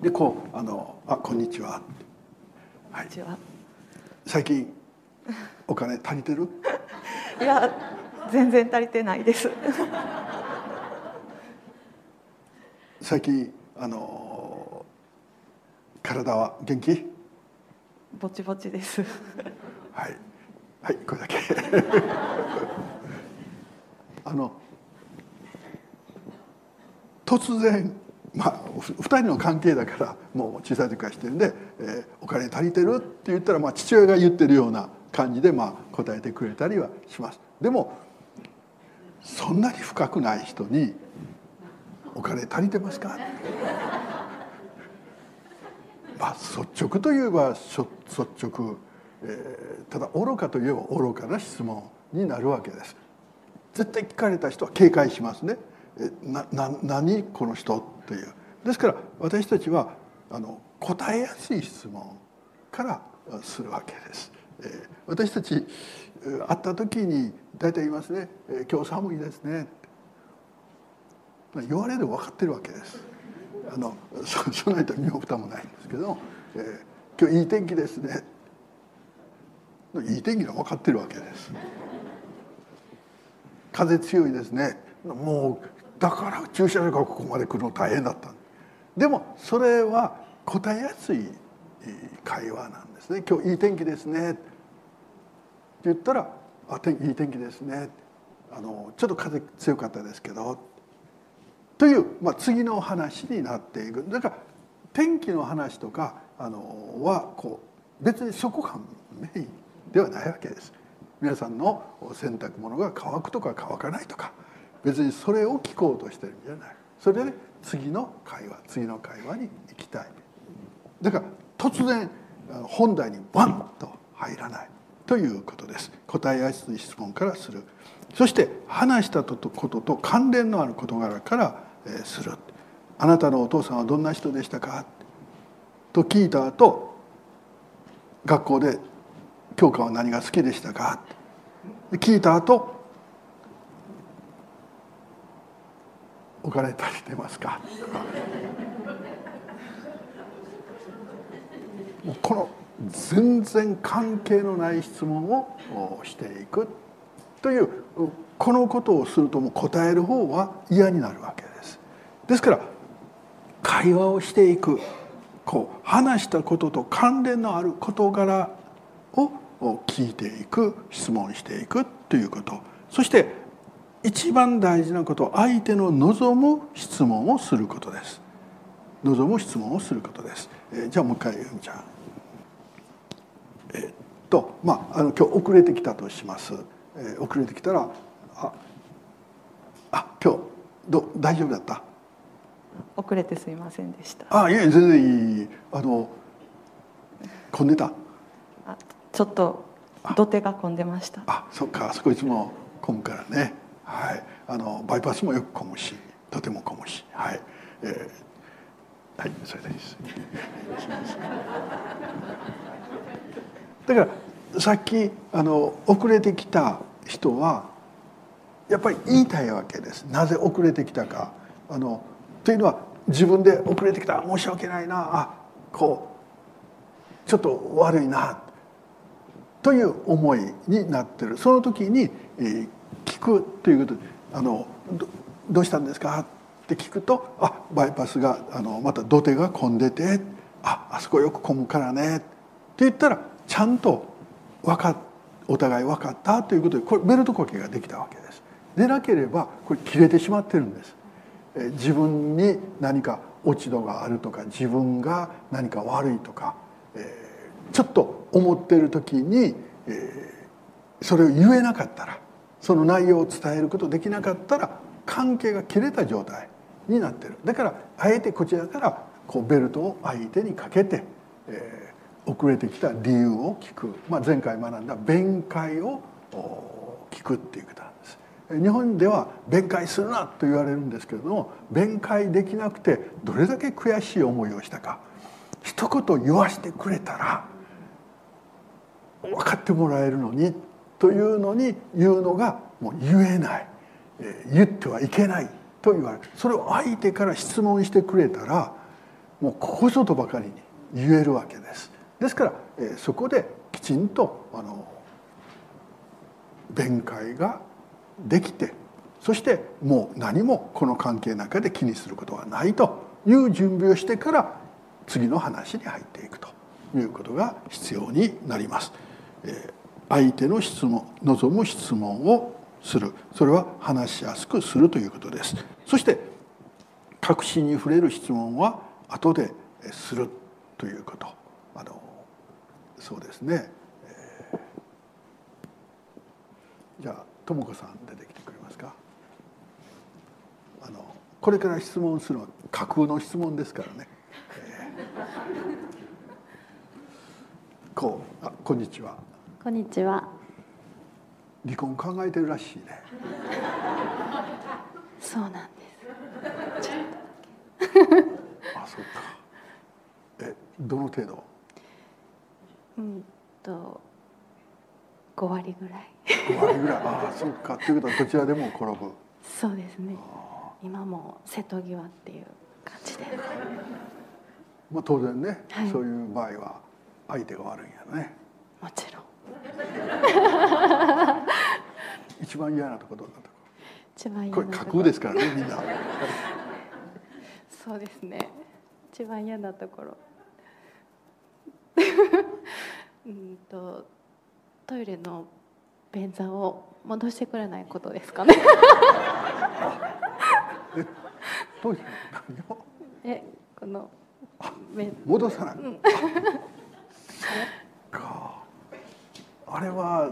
[SPEAKER 2] でこうあのあこんにちは。
[SPEAKER 4] はい。
[SPEAKER 2] 最近お金足りてる？(laughs)
[SPEAKER 4] いや全然足りてないです。
[SPEAKER 2] 最近あの体は元気？
[SPEAKER 4] ぼちぼちです
[SPEAKER 2] はいはいこれだけ (laughs) あの突然まあ2人の関係だからもう小さい時からしてるんで、えー「お金足りてる?」って言ったら、まあ、父親が言ってるような感じで、まあ、答えてくれたりはしますでもそんなに深くない人にお金足りてますか? (laughs)」まあ率直といえば率直、えー、ただ愚かといえば愚かな質問になるわけです。絶対聞かれた人は警戒しますね。なな何この人という。ですから私たちはあの答えやすい質問からするわけです。え、私たち会った時に大体言いますね「、今日寒いですね」言われる分かってるわけです。あのそ (laughs) そないと身も蓋もないんですけど、えー、今日いい天気ですね。いい天気が分かってるわけです。風強いですね。もうだから駐車場がここまで来るの大変だった。でもそれは答えやすい会話なんですね。今日いい天気ですね。って言ったら「あ天いい天気ですね」あのちょっと風強かったですけど。という、まあ、次の話になっていく。だから天気の話とかあのはこう別にそこがメインではないわけです。皆さんの洗濯物が乾くとか乾かないとか。別にそれを聞こうとしてるんじゃない。それで次の会話次の会話に行きたい。だから突然本題にバンと入らないということです。答えやすい質問からする。そして話したことと関連のある事柄からする。あなたのお父さんはどんな人でしたか？と聞いた後学校で教科は何が好きでしたか？聞いた後お金足りてますか？(laughs) この全然関係のない質問をしていくというこのことをするともう答える方は嫌になるわけです。ですから会話をしていくこう話したことと関連のある事柄を聞いていく質問していくということそして一番大事なこと相手の望む質問をすることです。望む質問をすることです、えー、じゃあもう一回ゆみちゃんえー、っとまああの今日遅れてきたとします、えー、遅れてきたらああ今日ど大丈夫だった？
[SPEAKER 4] 遅れてすいませんでした。
[SPEAKER 2] あいえ全然いい。あの混んでた？
[SPEAKER 4] あちょっと土手が混んでました。
[SPEAKER 2] あそっかあそこいつも混むからねはい。あのバイパスもよく混むしとても混むしはい、えー、はいそれです。(laughs) だからさっきあの遅れてきた人はやっぱり言いたいわけです。なぜ遅れてきたか。あのというのは自分で遅れてきた。申し訳ないな。あこうちょっと悪いな。という思いになってる。その時に、えー、聞くということで「あのどうしたんですか?」って聞くと「あバイパスがあのまた土手が混んでてああそこよく混むからね」って言ったらちゃんと分かお互い分かったということでこれベルトコケができたわけです。でなければこれ切れてしまってるんです。自分に何か落ち度があるとか自分が何か悪いとか、えー、ちょっと思ってる時に、えー、それを言えなかったらその内容を伝えることできなかったら関係が切れた状態になってるだからあえてこちらからこうベルトを相手にかけて、えー、遅れてきた理由を聞く、まあ、前回学んだ弁解を聞くっていうことなんです。日本では弁解するなと言われるんですけれども弁解できなくてどれだけ悔しい思いをしたか一言言わしてくれたら分かってもらえるのにというのに言うのがもう言えない言ってはいけないと言われるそれを相手から質問してくれたらもうここぞとばかりに言えるわけです。ですからそこできちんとあの弁解ができてそしてもう何もこの関係の中で気にすることはないという準備をしてから次の話に入っていくということが必要になります。え相手の質問望む質問をする。それは話しやすくするということです。そして確信に触れる質問は後でするということ。あのそうですね、えー、じゃあとも子さん出てきてくれますか？あのこれから質問するのは架空の質問ですからね、えー、こうあこんにちは。
[SPEAKER 5] こんにちは。
[SPEAKER 2] 離婚考えてるらしいね。
[SPEAKER 5] そうなんです。
[SPEAKER 2] あ、そっか。え、どの程度？
[SPEAKER 5] うんと。五割ぐらい。
[SPEAKER 2] 五割ぐらい？あ、そっか。ということは、どちらでも転ぶ。
[SPEAKER 5] そうですね。今も瀬戸際っていう感じで。
[SPEAKER 2] まあ、当然ね、はい、そういう場合は。相手が悪いんやね。
[SPEAKER 5] もちろん。
[SPEAKER 2] 一番嫌なところどんなとこ？
[SPEAKER 5] 一番嫌
[SPEAKER 2] こ。れ架空ですからねみんな。
[SPEAKER 5] そうですね。一番嫌なところ。(laughs) うんとトイレの便座を戻してくれないことですかね。
[SPEAKER 2] えトイレ
[SPEAKER 5] えこの
[SPEAKER 2] 戻さない、うん、かあれは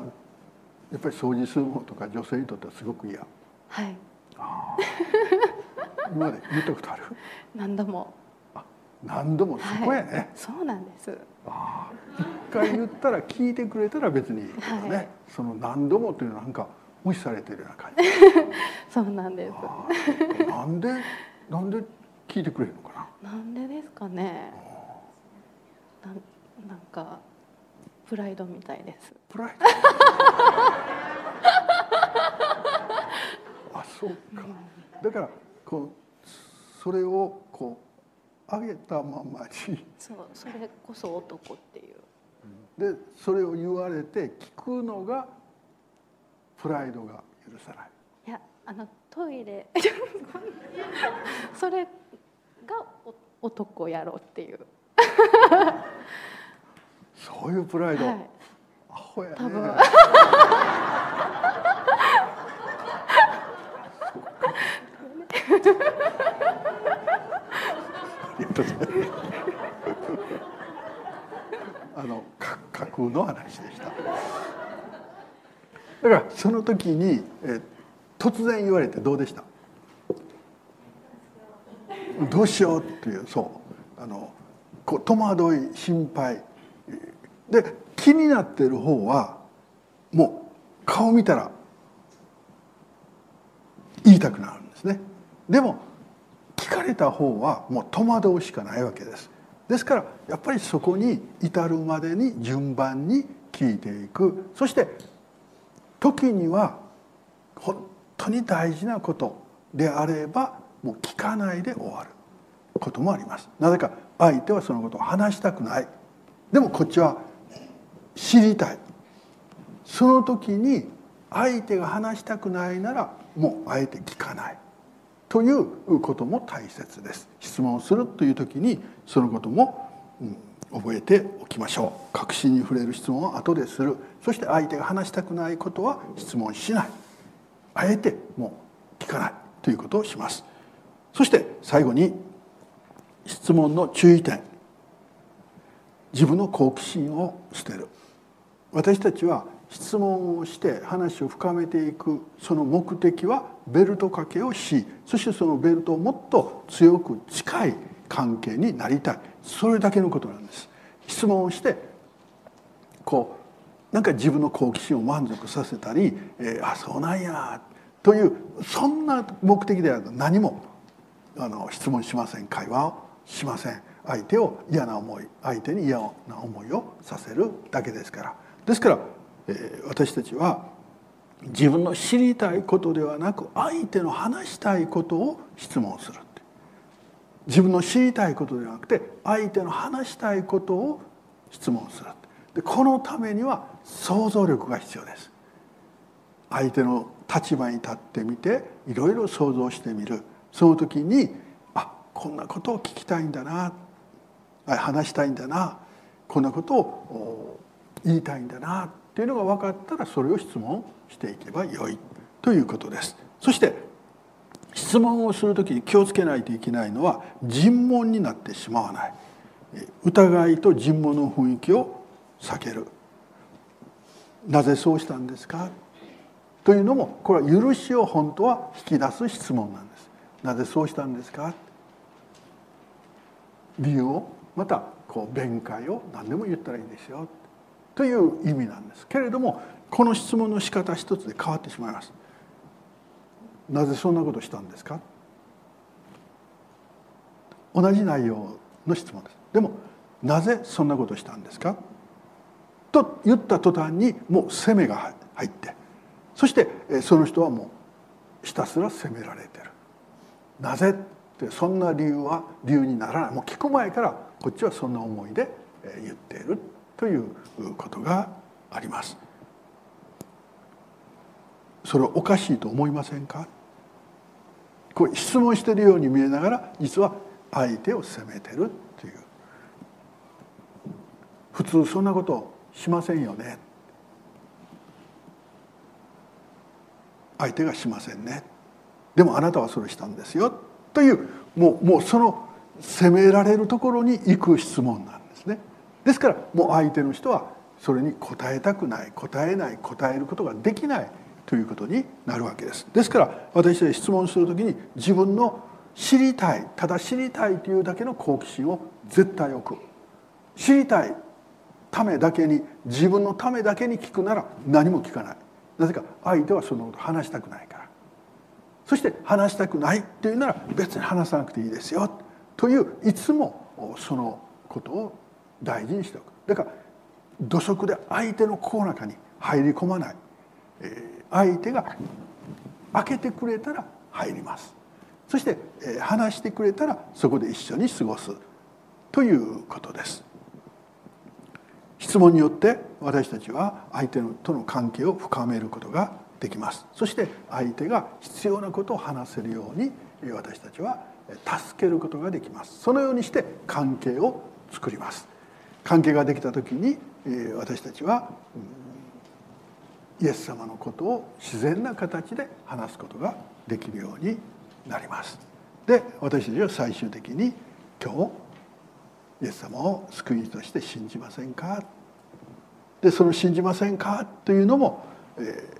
[SPEAKER 2] やっぱり掃除する方とか女性にとってはすごく嫌。
[SPEAKER 5] はい。
[SPEAKER 2] あ今まで言ったことある？(laughs)
[SPEAKER 5] 何度も。
[SPEAKER 2] 何度もそこやね、はい、
[SPEAKER 5] そうなんです。
[SPEAKER 2] ああ一回言ったら聞いてくれたら別にいいけどね、はい、その何度もっていうのはなんか無視されてるような感じ。(laughs)
[SPEAKER 5] そうなんです。
[SPEAKER 2] なんでなんで聞いてくれるのか
[SPEAKER 5] な。なんでですかね。なんなんかプライドみたいです。
[SPEAKER 2] プライド？(laughs) あそうか、だからこうそれをこう上げたままに。
[SPEAKER 5] そうそれこそ男っていう。
[SPEAKER 2] でそれを言われて聞くのがプライドが許さない。
[SPEAKER 5] いやあのトイレ。(laughs) それが男やろうっていう
[SPEAKER 2] そういうプライド、
[SPEAKER 5] はい。
[SPEAKER 2] アホやね。
[SPEAKER 5] 多分。(laughs)
[SPEAKER 2] あのか架空の話でした。だからその時に、え突然言われてどうでした？どうしようっていうそう。あのこう戸惑い心配で気になってる方はもう顔見たら言いたくなるんですね。でも聞かれた方はもう戸惑うしかないわけです。ですからやっぱりそこに至るまでに順番に聞いていく。そして時には本当に大事なことであればもう聞かないで終わる。こともあります。なぜか相手はそのことを話したくない。でもこっちは知りたい。その時に相手が話したくないならもうあえて聞かない。ということも大切です。質問をするという時にそのことも、うん覚えておきましょう。確信に触れる質問は後でする。そして相手が話したくないことは質問しない。あえてもう聞かない。ということをします。そして最後に質問の注意点。自分の好奇心を捨てる。私たちは質問をして話を深めていくその目的はベルト掛けをしそしてそのベルトをもっと強く近い関係になりたい。それだけのことなんです。質問をしてこうなんか自分の好奇心を満足させたり「えーあそうなんや」というそんな目的では何もあの質問しません。会話をしません。相手を嫌な思い相手に嫌な思いをさせるだけですから。ですから、えー私たちは自分の知りたいことではなく相手の話したいことを質問する自分の知りたいことではなくて相手の話したいことを質問するでこのためには想像力が必要です。相手の立場に立ってみていろいろ想像してみる。その時にあこんなことを聞きたいんだな。話したいんだな。こんなことを言いたいんだなっていうのが分かったらそれを質問していけばよいということです。そして質問をする時に気をつけないといけないのは尋問になってしまわない。疑いと尋問の雰囲気を避ける。なぜそうしたんですか？というのもこれは許しを本当は引き出す質問なんです。なぜそうしたんですか？理由をまたこう弁解を何でも言ったらいいんですよ。という意味なんですけれどもこの質問の仕方一つで変わってしまいます。なぜそんなことしたんですか？同じ内容の質問です。でもなぜそんなことしたんですか？と言った途端にもう責めが入ってそしてえその人はもうひたすら責められてる。なぜってそんな理由は理由にならない。もう聞く前からこっちはそんな思いでえ言っている。ということがあります。それはおかしいと思いませんか？こう質問しているように見えながら実は相手を責めてるという。普通そんなことしませんよね。相手がしませんね。でもあなたはそれしたんですよ。というもうもうその責められるところに行く質問なんです。ですからもう相手の人はそれに答えたくない答えない答えることができないということになるわけです。ですから私たち質問する時に自分の知りたいただ知りたいというだけの好奇心を絶対置く。知りたいためだけに自分のためだけに聞くなら何も聞かない。なぜか相手はそのこと話したくないから。そして話したくないっていうなら別に話さなくていいですよ。といういつもそのことを大事にしておく。だから土足で相手の心の中に入り込まない。えー相手が開けてくれたら入ります。そしてえー話してくれたらそこで一緒に過ごすということです。質問によって私たちは相手との関係を深めることができます。そして相手が必要なことを話せるようにえ私たちはえ助けることができます。そのようにして関係を作ります。関係ができた時に、え私たちは、うんイエス様のことを自然な形で話すことができるようになります。で私たちは最終的に今日イエス様を救い主として信じませんか？でその信じませんかというのも、えー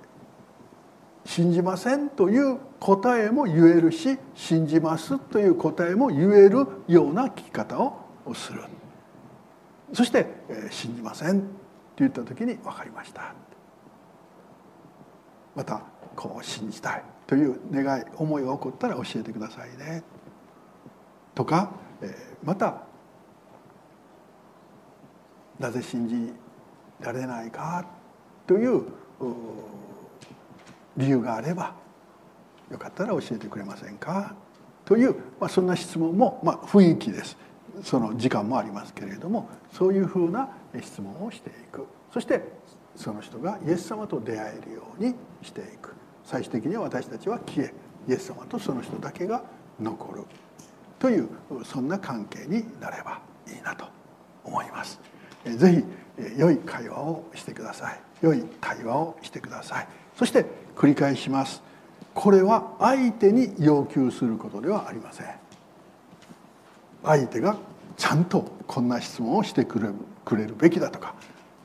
[SPEAKER 2] 信じませんという答えも言えるし信じますという答えも言えるような聞き方をする。そして「信じません」って言った時に「分かりました」またこう信じたいという願い思いが起こったら教えてくださいね。とか、また「なぜ信じられないか」という理由があればよかったら教えてくれませんかという、まあ、そんな質問も、まあ、雰囲気です。その時間もありますけれどもそういうふうな質問をしていく。そしてその人がイエス様と出会えるようにしていく。最終的には私たちは消えイエス様とその人だけが残る。というそんな関係になればいいなと思います。えーぜひ良い会話をしてください。良い対話をしてください。そして繰り返します。これは相手に要求することではありません。相手がちゃんとこんな質問をしてくれるくれるべきだとか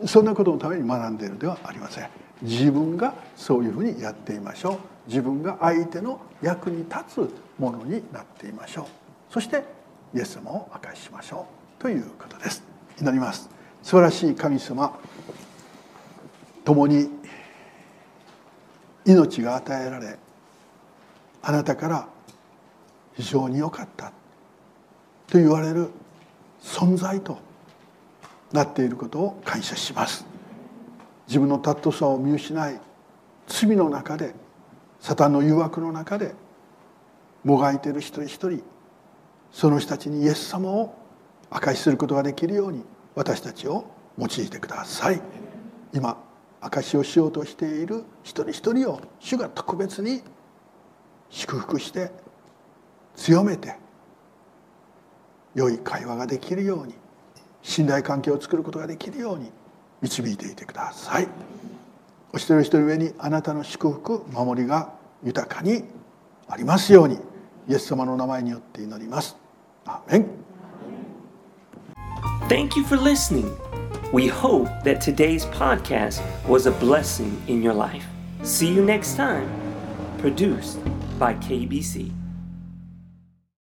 [SPEAKER 2] そんなことのために学んでいるではありません。自分がそういうふうにやってみましょう。自分が相手の役に立つものになっていましょう。そしてイエス様を明かししましょう。ということです。祈ります。素晴らしい神様共に命が与えられあなたから非常に良かった。と言われる存在となっていることを感謝します。自分の尊さを見失い罪の中でサタンの誘惑の中でもがいている一人一人その人たちにイエス様を証しすることができるように私たちを用いてください。今証しをしようとしている一人一人を主が特別に祝福して強めて良い会話ができるように信頼関係を作ることができるように導いていてくださいお一人一人上にあなたの祝福守りが豊かにありますようにイエス様の名前によって祈りますアーメン
[SPEAKER 1] Thank you for listening. We hope that today's podcast was a blessing in your life. See you next time. Produced by KBC.